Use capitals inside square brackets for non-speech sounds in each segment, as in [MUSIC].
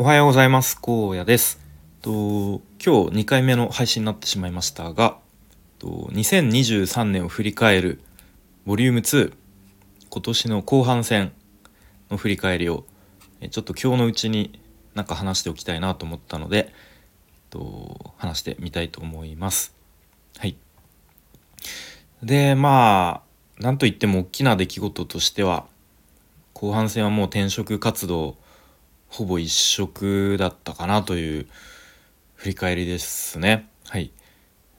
おはようございます。荒野です。と今日2回目の配信になってしまいましたがと2023年を振り返るボリューム2今年の後半戦の振り返りをちょっと今日のうちになんか話しておきたいなと思ったのでと話してみたいと思います。はい。でまあなんといっても大きな出来事としては後半戦はもう転職活動ほぼ一色だったかなという振り返りですね。はい、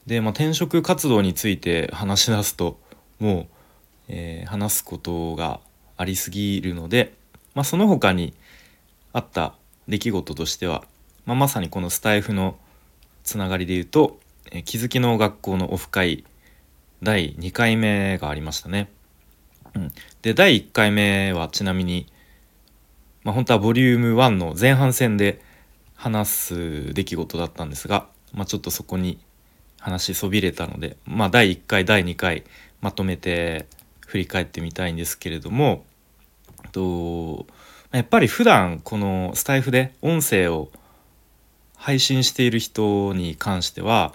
で、まあ、転職活動について話し出すともう、えー、話すことがありすぎるので、まあ、その他にあった出来事としては、まあ、まさにこのスタイフのつながりで言うと、えー、気づきの学校のオフ会第2回目がありましたね。うん、で第1回目はちなみに、まあ、本当はボリューム1の前半戦で話す出来事だったんですが、まあ、ちょっとそこに話そびれたので、まあ、第1回第2回まとめて振り返ってみたいんですけれどもとやっぱり普段このスタイフで音声を配信している人に関してはやっ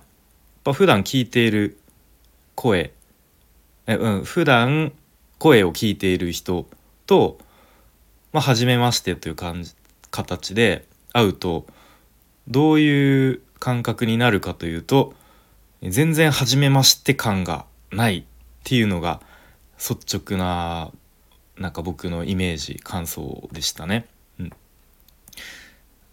ぱ普段聞いている声え、うん、普段声を聞いている人と、まあ、初めましてという感じ形で会うとどういう感覚になるかというと全然初めまして感がないっていうのが率直ななんか僕のイメージ感想でしたね。うん、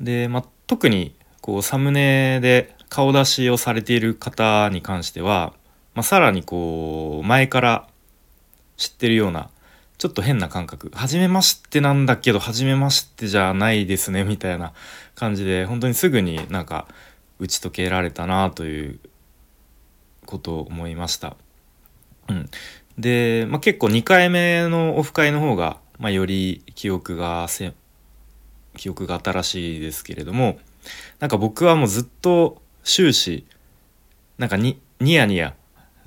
で、まあ、特にこうサムネで顔出しをされている方に関しては、まあ、さらにこう前から知ってるようなちょっと変な感覚初めましてなんだけど初めましてじゃないですねみたいな感じで本当にすぐになんか打ち解けられたなということを思いました。うん、で、まあ、結構2回目のオフ会の方が、まあ、より記憶がせ記憶が新しいですけれどもなんか僕はもうずっと終始なんかにニヤニヤ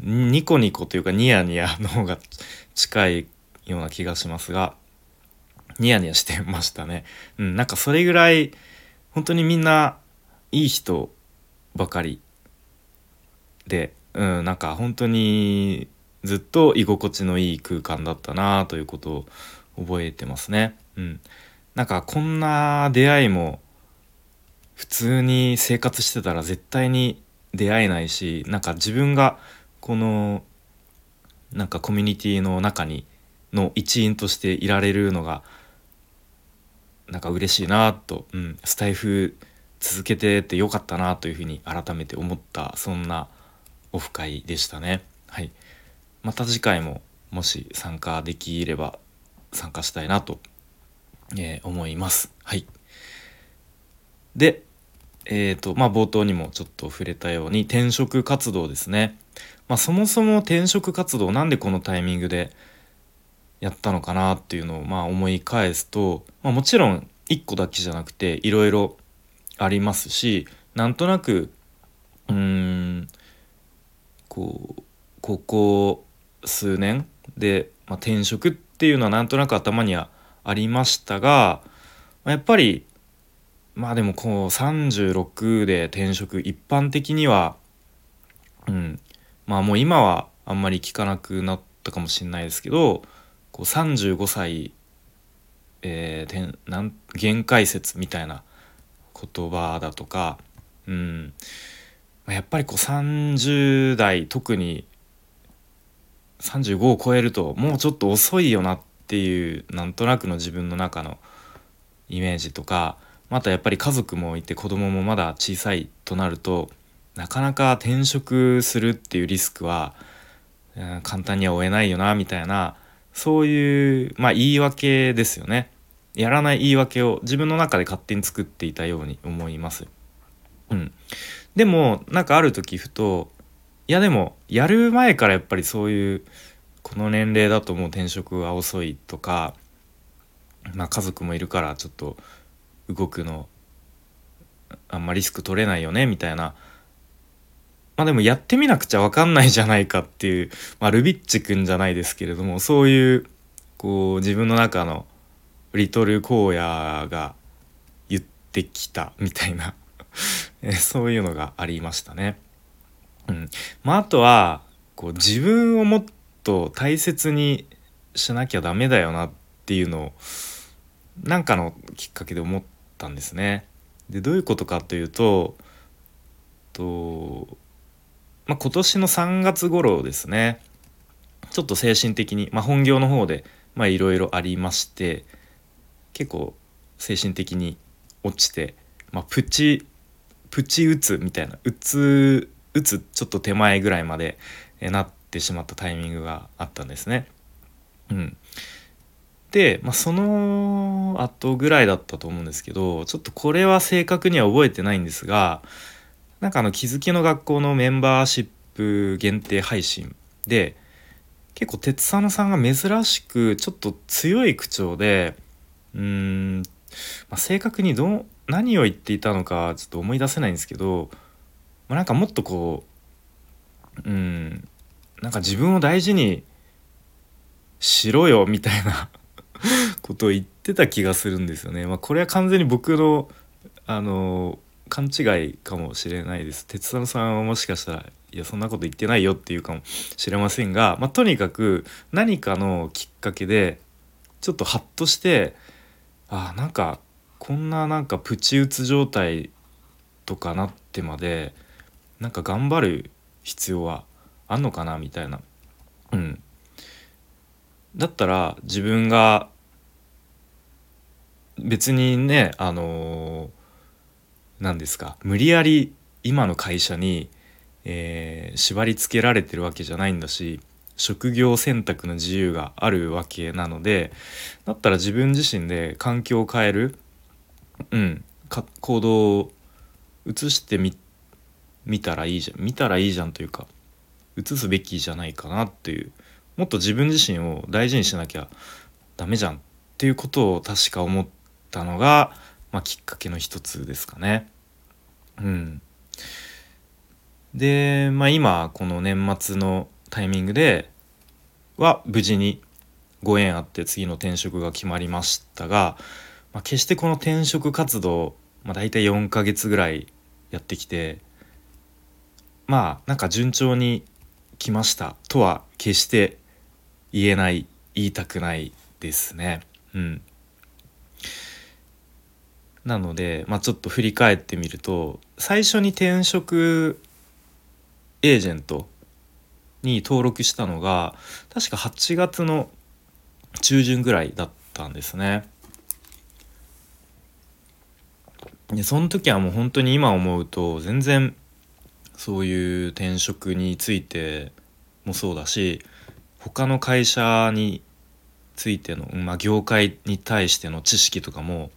ニコニコというかニヤニヤの方が近いような気がしますがニヤニヤしてましたね。うん、なんかそれぐらい本当にみんないい人ばかりで、うん、なんか本当にずっと居心地のいい空間だったなということを覚えてますね。うん、なんかこんな出会いも普通に生活してたら絶対に出会えないしなんか自分がこのなんかコミュニティの中にの一員としていられるのがなんか嬉しいなと、うん、スタイフ続けててよかったなというふうに改めて思ったそんなオフ会でしたね。はい、また次回ももし参加できれば参加したいなと、えー、思います。はい、で、えーとまあ、冒頭にもちょっと触れたように転職活動ですね。まあ、そもそも転職活動なんでこのタイミングでやったのかなっていうのをまあ思い返すと、まあ、もちろん1個だけじゃなくていろいろありますしなんとなくうーんこうここ数年で、まあ、転職っていうのはなんとなく頭にはありましたが、まあ、やっぱりまあでもこう36で転職一般的にはうんまあもう今はあんまり聞かなくなったかもしれないですけどこう35歳、えー、なん限界説みたいな言葉だとか、うん。やっぱりこう30代特に35を超えるともうちょっと遅いよなっていうなんとなくの自分の中のイメージとかまたやっぱり家族もいて子供もまだ小さいとなるとなかなか転職するっていうリスクは、うん、簡単には負えないよなみたいなそういう、まあ、言い訳ですよね。やらない言い訳を自分の中で勝手に作っていたように思います。うん。でも、なんかある時ふと、いやでも、やる前からやっぱりそういう、この年齢だともう転職は遅いとか、まあ家族もいるからちょっと動くの、あんまリスク取れないよね、みたいなまあでもやってみなくちゃ分かんないじゃないかっていう、まあ、ルビッチくんじゃないですけれどもそういうこう自分の中のリトル荒野が言ってきたみたいな [LAUGHS] そういうのがありましたね。うんまあ、あとはこう自分をもっと大切にしなきゃダメだよなっていうのをなんかのきっかけで思ったんですね。でどういうことかというとと、まあ、今年の3月頃ですねちょっと精神的に、まあ、本業の方でいろいろありまして結構精神的に落ちて、まあ、プチプチ打つみたいな打つ打つちょっと手前ぐらいまでなってしまったタイミングがあったんですね。うん、で、まあ、その後ぐらいだったと思うんですけどちょっとこれは正確には覚えてないんですがなんかあの気づきの学校のメンバーシップ限定配信で結構鉄佐野さんが珍しくちょっと強い口調でうーん、まあ、正確にど何を言っていたのかちょっと思い出せないんですけど、まあ、なんかもっとこううんなんか自分を大事にしろよみたいな [LAUGHS] ことを言ってた気がするんですよね。まあ、これは完全に僕のあの勘違いかもしれないです。鉄太郎さんはもしかしたらいやそんなこと言ってないよっていうかもしれませんが、まあ、とにかく何かのきっかけでちょっとハッとしてあなんかこんななんかプチ打つ状態とかなってまでなんか頑張る必要はあんのかなみたいな。うん、だったら自分が別にねあの何ですか？無理やり今の会社に、えー、縛り付けられてるわけじゃないんだし職業選択の自由があるわけなのでだったら自分自身で環境を変える、うん、か行動を移してみ見たらいいじゃん見たらいいじゃんというか移すべきじゃないかなっていうもっと自分自身を大事にしなきゃダメじゃんっていうことを確か思ったのが、まあ、きっかけの一つですかね。うん、で、まあ、今この年末のタイミングでは無事にご縁あって次の転職が決まりましたが、まあ、決してこの転職活動、まあ、大体4ヶ月ぐらいやってきてまあなんか順調に来ましたとは決して言えない言いたくないですね。うん、なので、まあ、ちょっと振り返ってみると最初に転職エージェントに登録したのが確か8月の中旬ぐらいだったんですね。でその時はもう本当に今思うと全然そういう転職についてもそうだし他の会社についての、まあ、業界に対しての知識とかも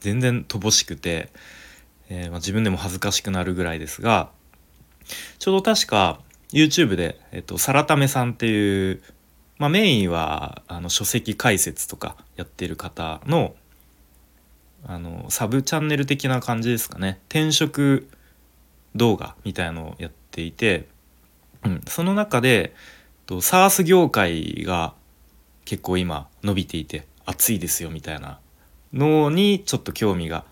全然乏しくて、えー、まあ、自分でも恥ずかしくなるぐらいですがちょうど確か YouTube で、えっと、サラタメさんっていう、まあ、メインはあの書籍解説とかやってる方のあのサブチャンネル的な感じですかね。転職動画みたいのをやっていて、うん、その中で SARS 業界が結構今伸びていて熱いですよみたいなのにちょっと興味が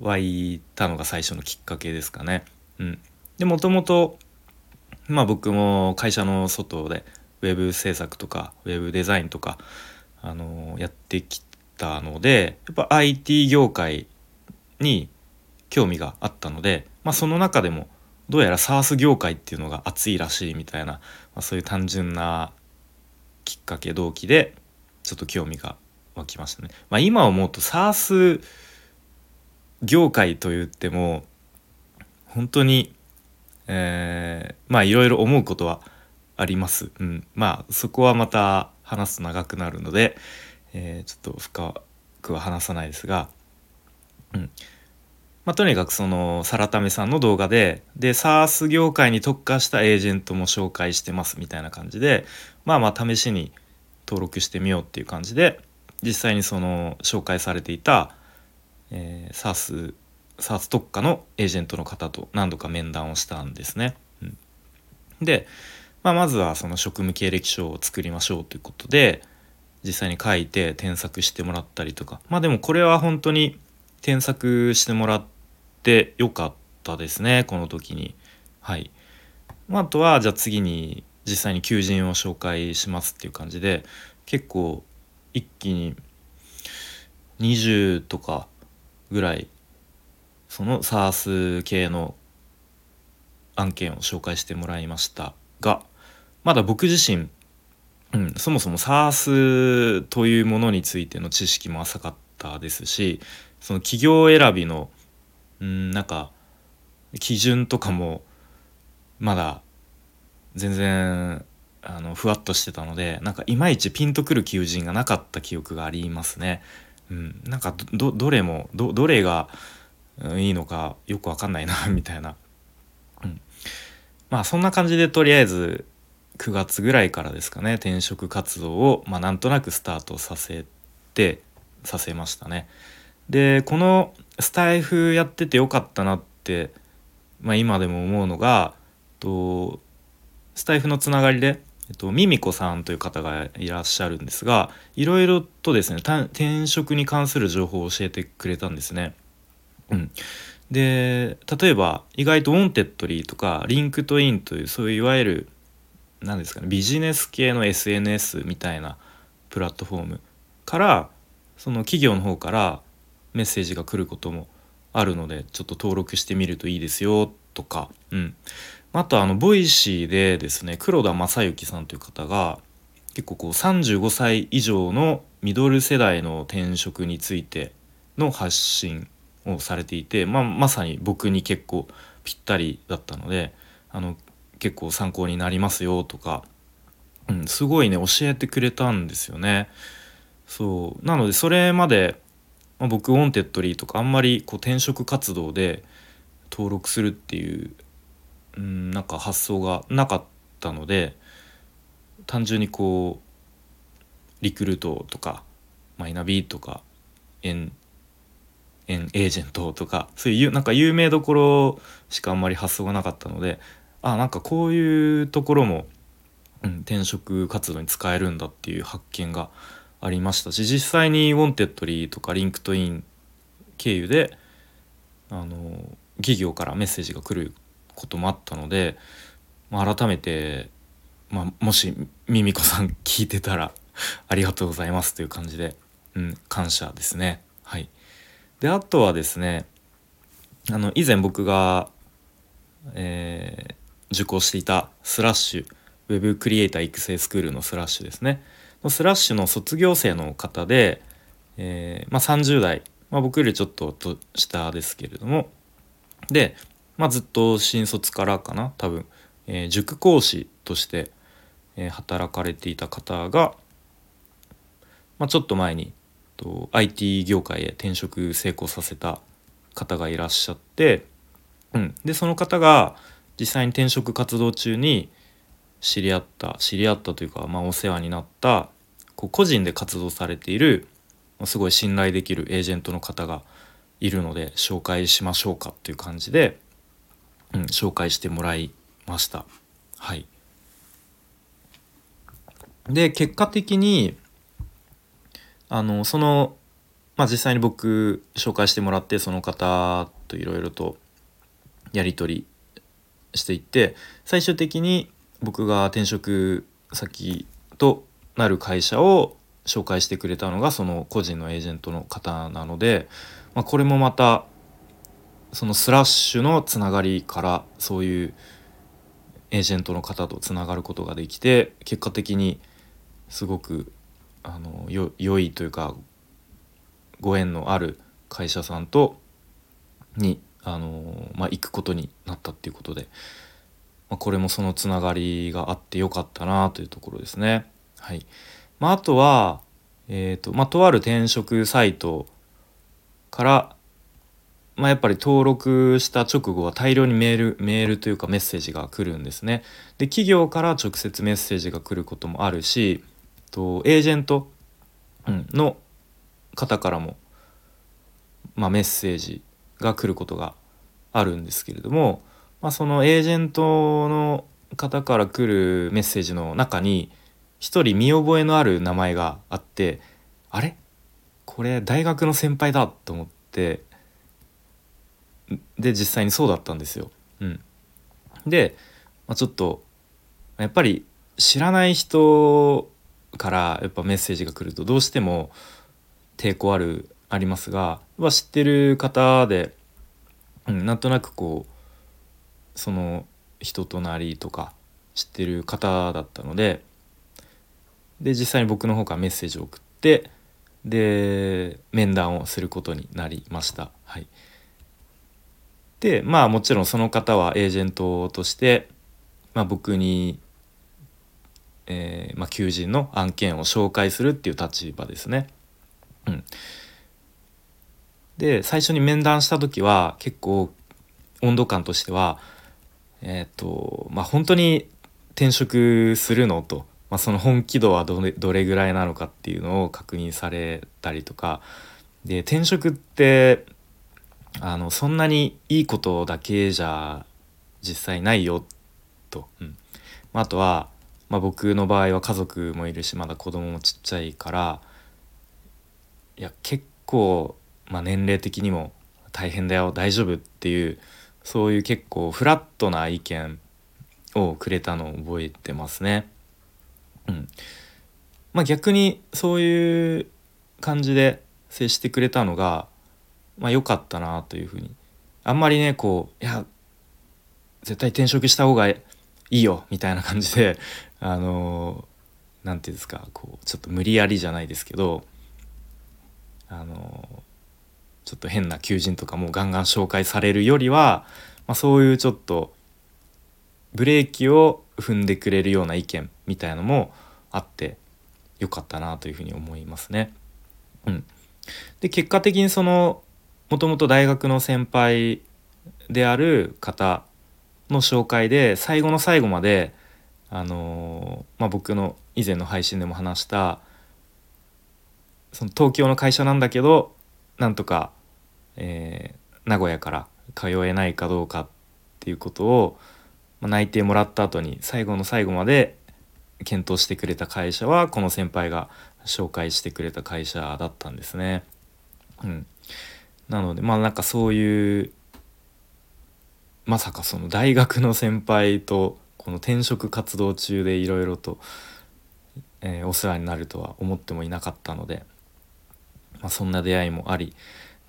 湧いたのが最初のきっかけですかね。うん、でもともとまあ僕も会社の外でウェブ制作とかウェブデザインとか、あのー、やってきたのでやっぱ IT 業界に興味があったので、まあ、その中でもどうやら SARS 業界っていうのが熱いらしいみたいな、まあ、そういう単純なきっかけ動機でちょっと興味が湧きましたね。まあ、今思うと SARS 業界と言っても本当に、えー、まあいろいろ思うことはあります。うん、まあそこはまた話すと長くなるので、えー、ちょっと深くは話さないですが、うん、まあ、とにかくそのサラタメさんの動画でで SARS 業界に特化したエージェントも紹介してますみたいな感じでまあまあ試しに登録してみようっていう感じで実際にその紹介されていた、えー、SARS, SARS 特化のエージェントの方と何度か面談をしたんですね。うん、で、まあ、まずはその職務経歴書を作りましょうということで実際に書いて添削してもらったりとかまあでもこれは本当に添削してもらってよかったですねこの時に。はい、ま、あとはじゃあ次に実際に求人を紹介しますっていう感じで結構一気に20とかぐらいその SARS 系の案件を紹介してもらいましたがまだ僕自身、うん、そもそも SARS というものについての知識も浅かったですしその企業選びの、うん、なんか基準とかもまだ全然あのふわっとしてたのでなんかいまいちピンとくる求人がなかった記憶がありますね。うん、なんかどどれもどどれがいいのかよく分かんないな [LAUGHS] みたいな、うん、まあそんな感じでとりあえず9月ぐらいからですかね転職活動を、まあ、なんとなくスタートさせてさせましたね。でこのスタイフやっててよかったなって、まあ、今でも思うのがとスタイフのつながりで、えっと、ミミコさんという方がいらっしゃるんですがいろいろとですね転職に関する情報を教えてくれたんですね。うん、で例えば意外と Wantedly とか LinkedIn というそういういわゆる何ですかねビジネス系の SNS みたいなプラットフォームからその企業の方からメッセージが来ることもあるのでちょっと登録してみるといいですよとか、うん、あとあの Voicy でですね黒田正幸さんという方が結構こう35歳以上のミドル世代の転職についての発信をされていて、まあ、まさに僕に結構ぴったりだったのであの結構参考になりますよとか、うん、すごいね教えてくれたんですよね。そうなのでそれまで、まあ、僕 Wantedly とかあんまりこう転職活動で登録するっていう、うん、なんか発想がなかったので単純にこうリクルートとかマイナビとかエンエンエージェントとかそういうなんか有名どころしかあんまり発想がなかったのであなんかこういうところも、うん、転職活動に使えるんだっていう発見がありましたし実際に Wantedly とか LinkedIn経由であの企業からメッセージが来ることもあったので、まあ、改めて、まあ、もしミミコさん聞いてたら [LAUGHS] ありがとうございますという感じで、うん、感謝ですね。はい、であとはですねあの以前僕が、えー、受講していたスラッシュウェブクリエイター育成スクールのスラッシュですね。のスラッシュの卒業生の方で、えー、まあ、30代、まあ、僕よりちょっと下ですけれども。で、まあ、ずっと新卒からかな多分、えー、塾講師として、えー、働かれていた方が、まあ、ちょっと前にと IT 業界へ転職成功させた方がいらっしゃって、うん、でその方が実際に転職活動中に知り合った知り合ったというか、まあ、お世話になったこう個人で活動されているすごい信頼できるエージェントの方がいるので紹介しましょうかっていう感じで、うん、紹介してもらいました。はい、で結果的にあのその、まあ、実際に僕紹介してもらってその方といろいろとやり取りしていって最終的に僕が転職先となる会社を紹介してくれたのがその個人のエージェントの方なので、まあ、これもまたそのスラッシュのつながりからそういうエージェントの方とつながることができて結果的にすごくあのよ良いというかご縁のある会社さんとにあの、まあ、行くことになったっていうことで、まあ、これもそのつながりがあってよかったなというところですね。はいまあ、あとは、えーとまあ、とある転職サイトから、まあ、やっぱり登録した直後は大量にメールメールというかメッセージが来るんですね。で企業から直接メッセージが来ることもあるしとエージェントの方からも、まあ、メッセージが来ることがあるんですけれども、まあ、そのエージェントの方から来るメッセージの中に一人見覚えのある名前があってあれ？これ大学の先輩だと思ってで実際にそうだったんですよ。うん、で、まあ、ちょっとやっぱり知らない人からやっぱメッセージが来るとどうしても抵抗あるありますが、まあ、知ってる方で、うん、なんとなくこうその人となりとか知ってる方だったのでで実際に僕の方からメッセージを送ってで面談をすることになりました。はい、でまあもちろんその方はエージェントとして、まあ、僕に、えーまあ、求人の案件を紹介するっていう立場ですね。うん、で最初に面談した時は結構温度感としてはえっ、ー、とまあ本当に転職するのと、まあ、その本気度はどれどれぐらいなのかっていうのを確認されたりとかで転職ってあのそんなにいいことだけじゃ実際ないよと、うん。まあ、あとは、まあ、僕の場合は家族もいるしまだ子供もちっちゃいからいや結構、まあ、年齢的にも大変だよ大丈夫っていうそういう結構フラットな意見をくれたのを覚えてますね。うん、まあ逆にそういう感じで接してくれたのがまあ良かったなというふうにあんまりねこういや絶対転職した方がいいよみたいな感じで [LAUGHS] あの何て言うんですかこうちょっと無理やりじゃないですけどあのちょっと変な求人とかもガンガン紹介されるよりは、まあ、そういうちょっとブレーキを踏んでくれるような意見みたいのもあってよかったなというふうに思いますね。うん、で結果的にそのもともと大学の先輩である方の紹介で最後の最後まであの、まあ、僕の以前の配信でも話したその東京の会社なんだけどなんとか、えー、名古屋から通えないかどうかっていうことを、まあ、内定もらった後に最後の最後まで検討してくれた会社はこの先輩が紹介してくれた会社だったんですね。うん、なのでまあなんかそういうまさかその大学の先輩とこの転職活動中でいろいろと、えー、お世話になるとは思ってもいなかったので、まあ、そんな出会いもあり。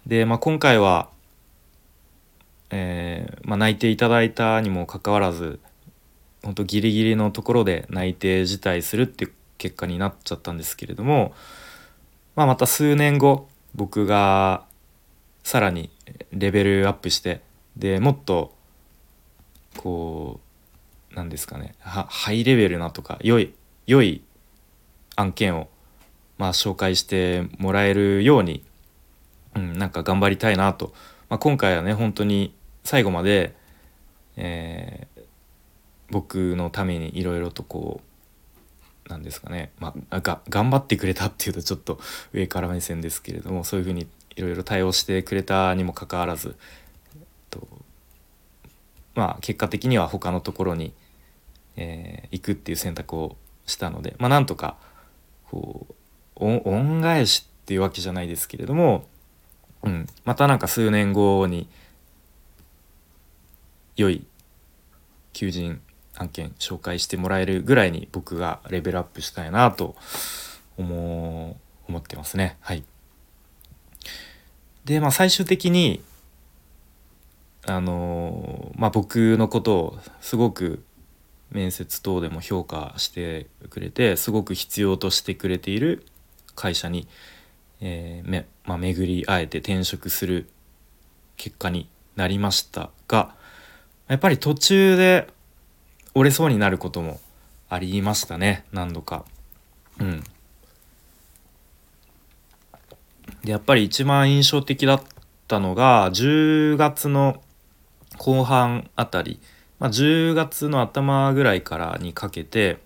で、まあ、今回は、えー、まあ、内定いただいたにもかかわらず本当ギリギリのところで内定辞退するっていう結果になっちゃったんですけれども、まあ、また数年後僕がさらにレベルアップしてでもっとこうなんですかねハイレベルなとか良い良い案件をまあ紹介してもらえるように、うん、なんか頑張りたいなと、まあ、今回はね本当に最後まで、えー、僕のためにいろいろとこうなんですかね、まあ、が頑張ってくれたっていうとちょっと上から目線ですけれどもそういうふうにいろいろ対応してくれたにもかかわらず、とまあ、結果的には他のところに、えー、行くっていう選択をしたので、まあ、なんとかこう恩返しっていうわけじゃないですけれども、うん、またなんか数年後に良い求人案件紹介してもらえるぐらいに僕がレベルアップしたいなと思思ってますね。はいで、まあ、最終的にあのまあ、僕のことをすごく面接等でも評価してくれてすごく必要としてくれている会社に、えーめまあ、巡り会えて転職する結果になりましたがやっぱり途中で折れそうになることもありましたね何度か。うんでやっぱり一番印象的だったのが10月の後半あたり、まあ、10月の頭ぐらいからにかけて、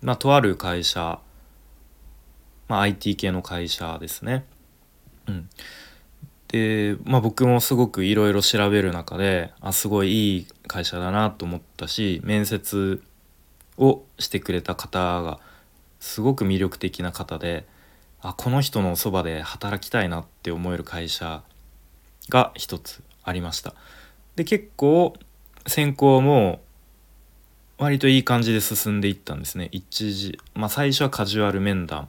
まあ、とある会社、まあ、IT 系の会社ですね。うん、で、まあ、僕もすごくいろいろ調べる中であすごいいい会社だなと思ったし面接をしてくれた方がすごく魅力的な方で。あこの人のそばで働きたいなって思える会社が一つありました。で結構選考も割といい感じで進んでいったんですね。一次まあ最初はカジュアル面談、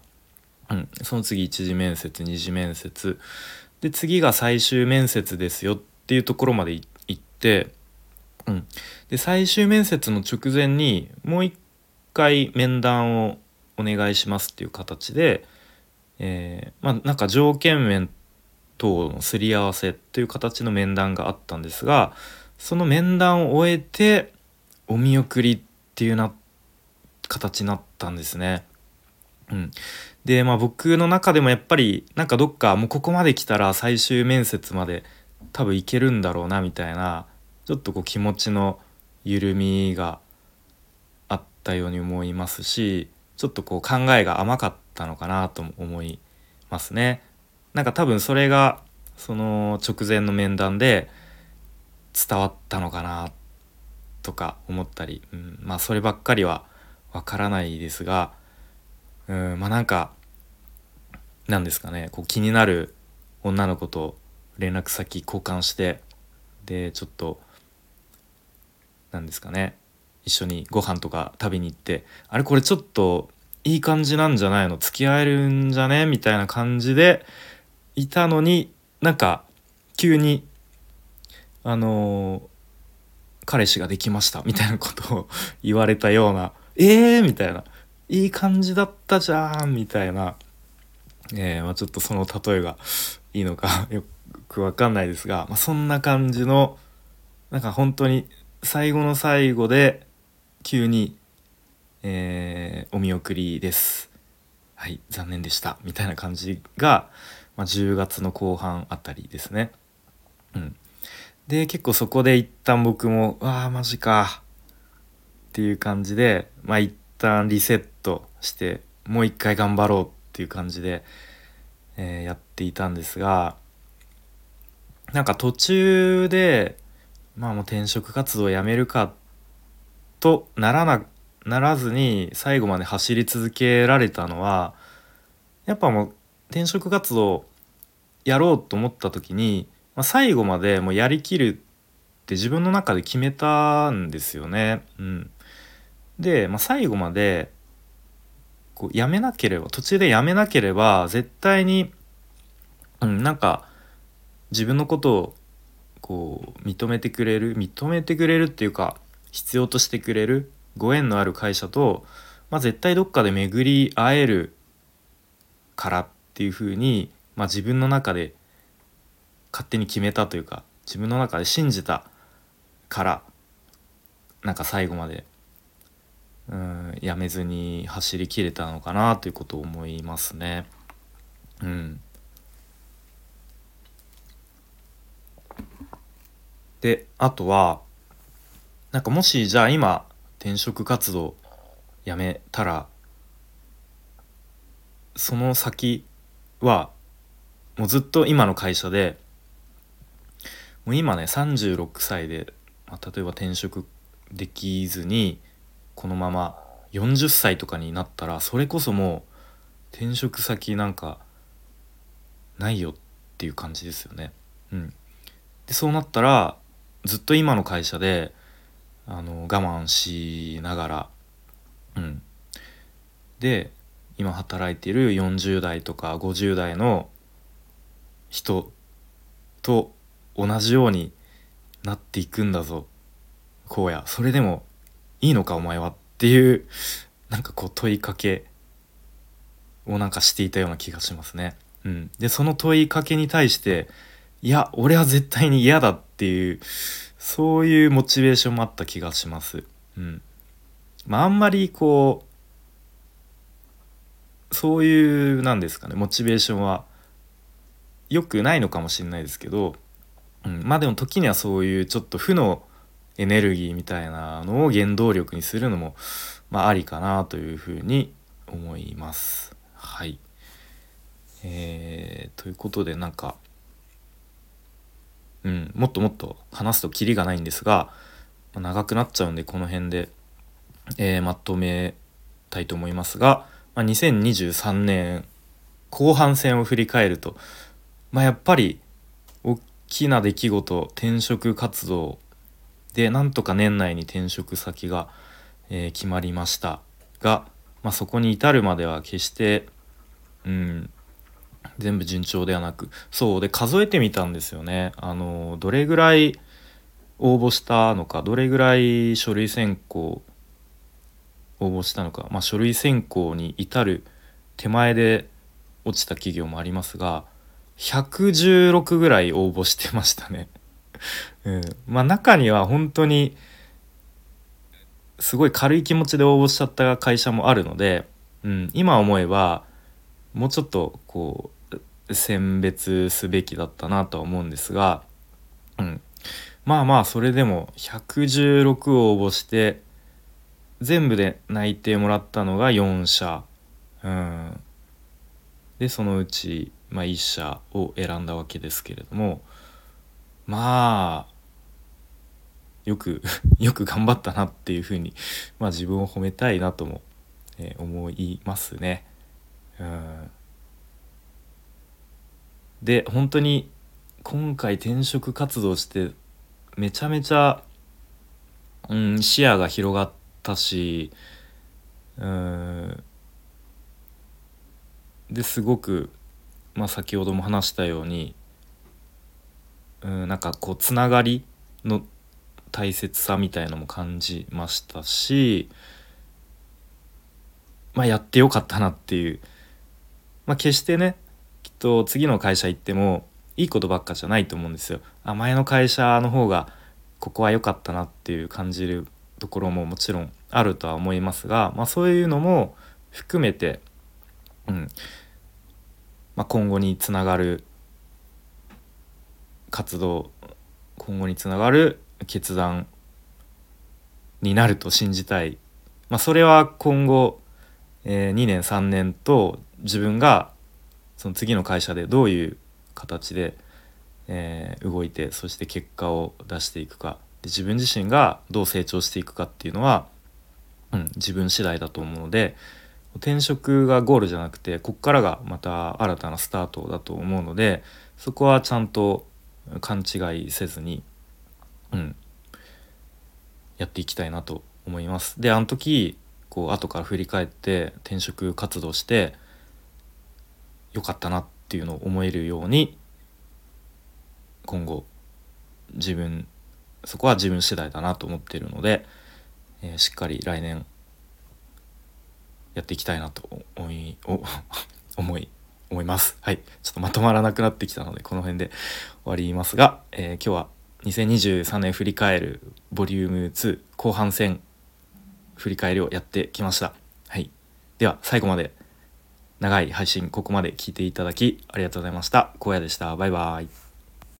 うん、その次一次面接二次面接。で次が最終面接ですよっていうところまで行って、うん、で最終面接の直前にもう一回面談をお願いしますっていう形で、えー、まあなんか条件面等のすり合わせという形の面談があったんですがその面談を終えてお見送りっていうな形になったんですね。うん、でまあ僕の中でもやっぱりなんかどっかもうここまで来たら最終面接まで多分いけるんだろうなみたいなちょっとこう気持ちの緩みがあったように思いますしちょっとこう考えが甘かったのかなとも思いますね。なんか多分それがその直前の面談で伝わったのかなとか思ったり、うん、まあそればっかりはわからないですが、うん、まあなんかなんですかねこう気になる女の子と連絡先交換してでちょっとなんですかね一緒にご飯とか食べに行ってあれこれちょっといい感じなんじゃないの？付き合えるんじゃね？みたいな感じでいたのになんか急にあのー、彼氏ができました。みたいなことを言われたようなえー、みたいな。いい感じだったじゃん。みたいな、えー、まあ、ちょっとその例えがいいのか [LAUGHS] よくわかんないですが、まあ、そんな感じのなんか本当に最後の最後で急に、えー、お見送りです。はい残念でした。みたいな感じが、まあ、10月の後半あたりですね。うん、で結構そこで一旦僕も「わあマジか」っていう感じでまあ一旦リセットしてもう一回頑張ろうっていう感じで、えー、やっていたんですがなんか途中でまあもう転職活動をやめるかっとならなならずに最後まで走り続けられたのはやっぱもう転職活動やろうと思った時に、まあ、最後までもうやりきるって自分の中で決めたんですよね。うん、で、まあ、最後までこうやめなければ途中でやめなければ絶対に、うん、なんか自分のことをこう認めてくれる認めてくれるっていうか必要としてくれるご縁のある会社と、まあ、絶対どっかで巡り会えるからっていうふうに、まあ、自分の中で勝手に決めたというか自分の中で信じたからなんか最後までうんやめずに走りきれたのかなということを思いますね。うん、であとはなんかもしじゃあ今転職活動やめたらその先はもうずっと今の会社でもう今ね36歳で、まあ、例えば転職できずにこのまま40歳とかになったらそれこそもう転職先なんかないよっていう感じですよね。うん、でそうなったらずっと今の会社であの我慢しながら、うん、で今働いている40代とか50代の人と同じようになっていくんだぞ。こうや。それでもいいのかお前はっていうなんかこう問いかけをなんかしていたような気がしますね。うん、でその問いかけに対していや俺は絶対に嫌だっていうそういうモチベーションもあった気がします。うんまあ、あんまりこうそういうなんですかねモチベーションは良くないのかもしれないですけど、うん、まあでも時にはそういうちょっと負のエネルギーみたいなのを原動力にするのも、まあ、ありかなというふうに思います。はい。えー、ということでなんか、うん、もっともっと話すとキリがないんですが、まあ、長くなっちゃうんでこの辺で、えー、まとめたいと思いますが、まあ、2023年後半戦を振り返ると、まあ、やっぱり大きな出来事転職活動でなんとか年内に転職先が、えー、決まりましたが、まあ、そこに至るまでは決してうん全部順調ではなくそうで数えてみたんですよねあのどれぐらい応募したのかどれぐらい書類選考応募したのか、まあ、書類選考に至る手前で落ちた企業もありますが116ぐらい応募してましたね。[LAUGHS] うん、まあ中には本当にすごい軽い気持ちで応募しちゃった会社もあるので、うん、今思えばもうちょっとこう選別すべきだったなとは思うんですが、うん、まあまあそれでも116応募して全部で内定もらったのが4社、うん、でそのうち、まあ、1社を選んだわけですけれどもまあよく [LAUGHS] よく頑張ったなっていうふうに、まあ、自分を褒めたいなとも、えー、思いますね。うん、で本当に今回転職活動してめちゃめちゃ、うん、視野が広がったしうん。ですごく、まあ、先ほども話したようにうんなんかこうつながりの大切さみたいのも感じましたし、まあ、やってよかったなっていう、まあ、決してねきっと次の会社行ってもいいことばっかじゃないと思うんですよ。あ前の会社の方がここは良かったなっていう感じるところももちろんあるとは思いますが、まあ、そういうのも含めて、うんまあ、今後につながる活動今後につながる決断になると信じたい、まあ、それは今後、えー、2年3年と自分がその次の会社でどういう形で、えー、動いてそして結果を出していくかで自分自身がどう成長していくかっていうのは、うん、自分次第だと思うので転職がゴールじゃなくてこっからがまた新たなスタートだと思うのでそこはちゃんと勘違いせずに、うん、やっていきたいなと思います。であの時こう後から振り返って転職活動してよかったなっていうのを思えるように今後自分そこは自分次第だなと思っているので、えー、しっかり来年やっていきたいなと思い [LAUGHS] 思い思います。はい。ちょっとまとまらなくなってきたので、この辺で [LAUGHS] 終わりますが、えー、今日は2023年振り返るボリューム2後半戦振り返りをやってきました。はい。では、最後まで長い配信ここまで聞いていただきありがとうございました。荒野でした。バイバイ。